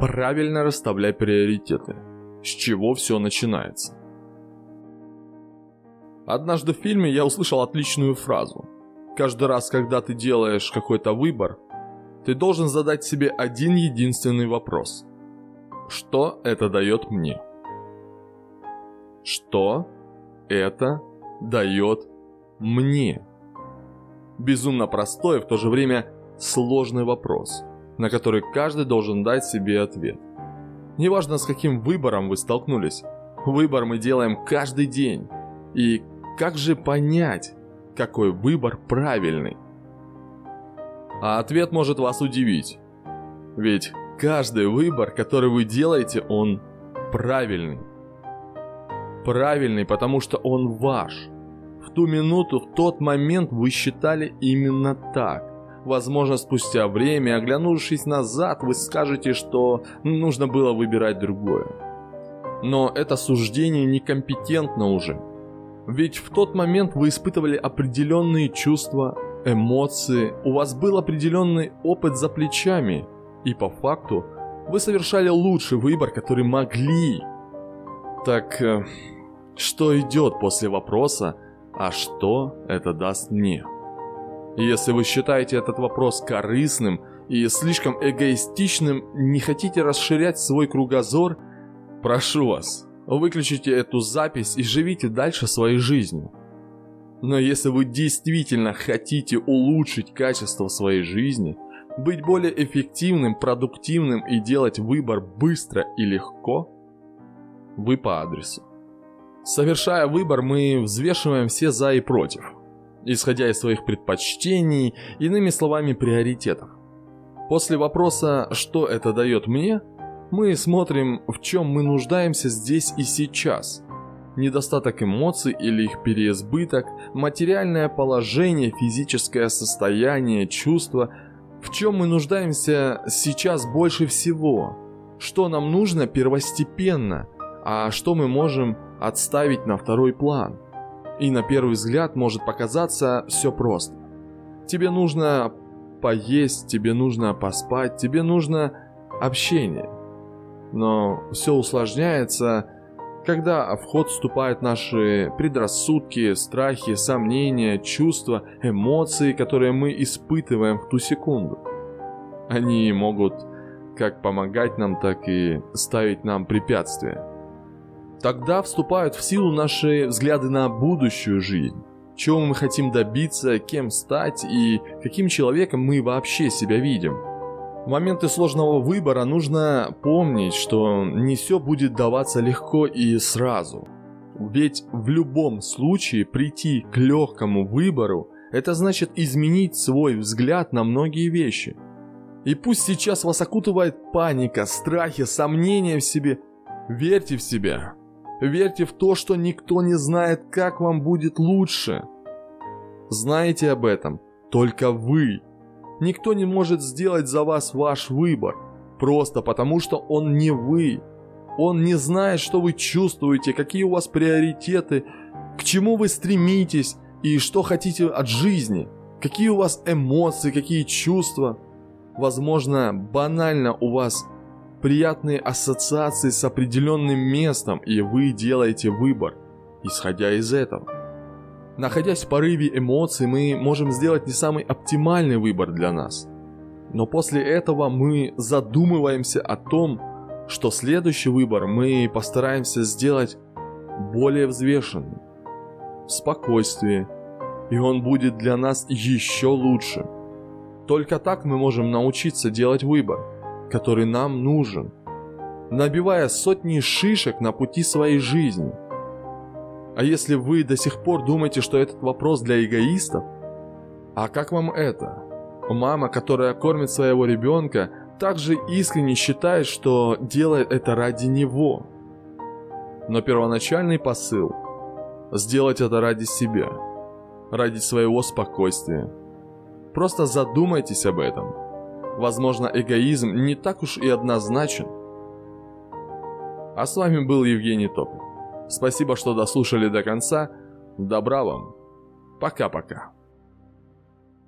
Правильно расставляй приоритеты. С чего все начинается? Однажды в фильме я услышал отличную фразу. Каждый раз, когда ты делаешь какой-то выбор, ты должен задать себе один единственный вопрос. Что это дает мне? Что это дает мне? Безумно простой и в то же время сложный вопрос, на который каждый должен дать себе ответ. Неважно, с каким выбором вы столкнулись, выбор мы делаем каждый день. И как же понять, какой выбор правильный? А ответ может вас удивить. Ведь каждый выбор, который вы делаете, он правильный. Правильный, потому что он ваш. В ту минуту, в тот момент вы считали именно так. Возможно, спустя время, оглянувшись назад, вы скажете, что нужно было выбирать другое. Но это суждение некомпетентно уже. Ведь в тот момент вы испытывали определенные чувства, эмоции, у вас был определенный опыт за плечами, и по факту вы совершали лучший выбор, который могли. Так, э, что идет после вопроса, а что это даст мне? Если вы считаете этот вопрос корыстным и слишком эгоистичным, не хотите расширять свой кругозор, прошу вас, Выключите эту запись и живите дальше своей жизнью. Но если вы действительно хотите улучшить качество своей жизни, быть более эффективным, продуктивным и делать выбор быстро и легко, вы по адресу. Совершая выбор, мы взвешиваем все за и против, исходя из своих предпочтений, иными словами приоритетов. После вопроса «что это дает мне?» Мы смотрим, в чем мы нуждаемся здесь и сейчас. Недостаток эмоций или их переизбыток, материальное положение, физическое состояние, чувства. В чем мы нуждаемся сейчас больше всего? Что нам нужно первостепенно, а что мы можем отставить на второй план? И на первый взгляд может показаться все просто. Тебе нужно поесть, тебе нужно поспать, тебе нужно общение. Но все усложняется, когда в ход вступают наши предрассудки, страхи, сомнения, чувства, эмоции, которые мы испытываем в ту секунду. Они могут как помогать нам, так и ставить нам препятствия. Тогда вступают в силу наши взгляды на будущую жизнь, чего мы хотим добиться, кем стать и каким человеком мы вообще себя видим – в моменты сложного выбора нужно помнить, что не все будет даваться легко и сразу. Ведь в любом случае прийти к легкому выбору – это значит изменить свой взгляд на многие вещи. И пусть сейчас вас окутывает паника, страхи, сомнения в себе, верьте в себя. Верьте в то, что никто не знает, как вам будет лучше. Знаете об этом только вы – Никто не может сделать за вас ваш выбор, просто потому что он не вы. Он не знает, что вы чувствуете, какие у вас приоритеты, к чему вы стремитесь и что хотите от жизни, какие у вас эмоции, какие чувства. Возможно, банально у вас приятные ассоциации с определенным местом, и вы делаете выбор, исходя из этого. Находясь в порыве эмоций, мы можем сделать не самый оптимальный выбор для нас. Но после этого мы задумываемся о том, что следующий выбор мы постараемся сделать более взвешенным, в спокойствии, и он будет для нас еще лучше. Только так мы можем научиться делать выбор, который нам нужен, набивая сотни шишек на пути своей жизни – а если вы до сих пор думаете, что этот вопрос для эгоистов, а как вам это? Мама, которая кормит своего ребенка, также искренне считает, что делает это ради него. Но первоначальный посыл – сделать это ради себя, ради своего спокойствия. Просто задумайтесь об этом. Возможно, эгоизм не так уж и однозначен. А с вами был Евгений Топов. Спасибо, что дослушали до конца. Добра вам. Пока-пока.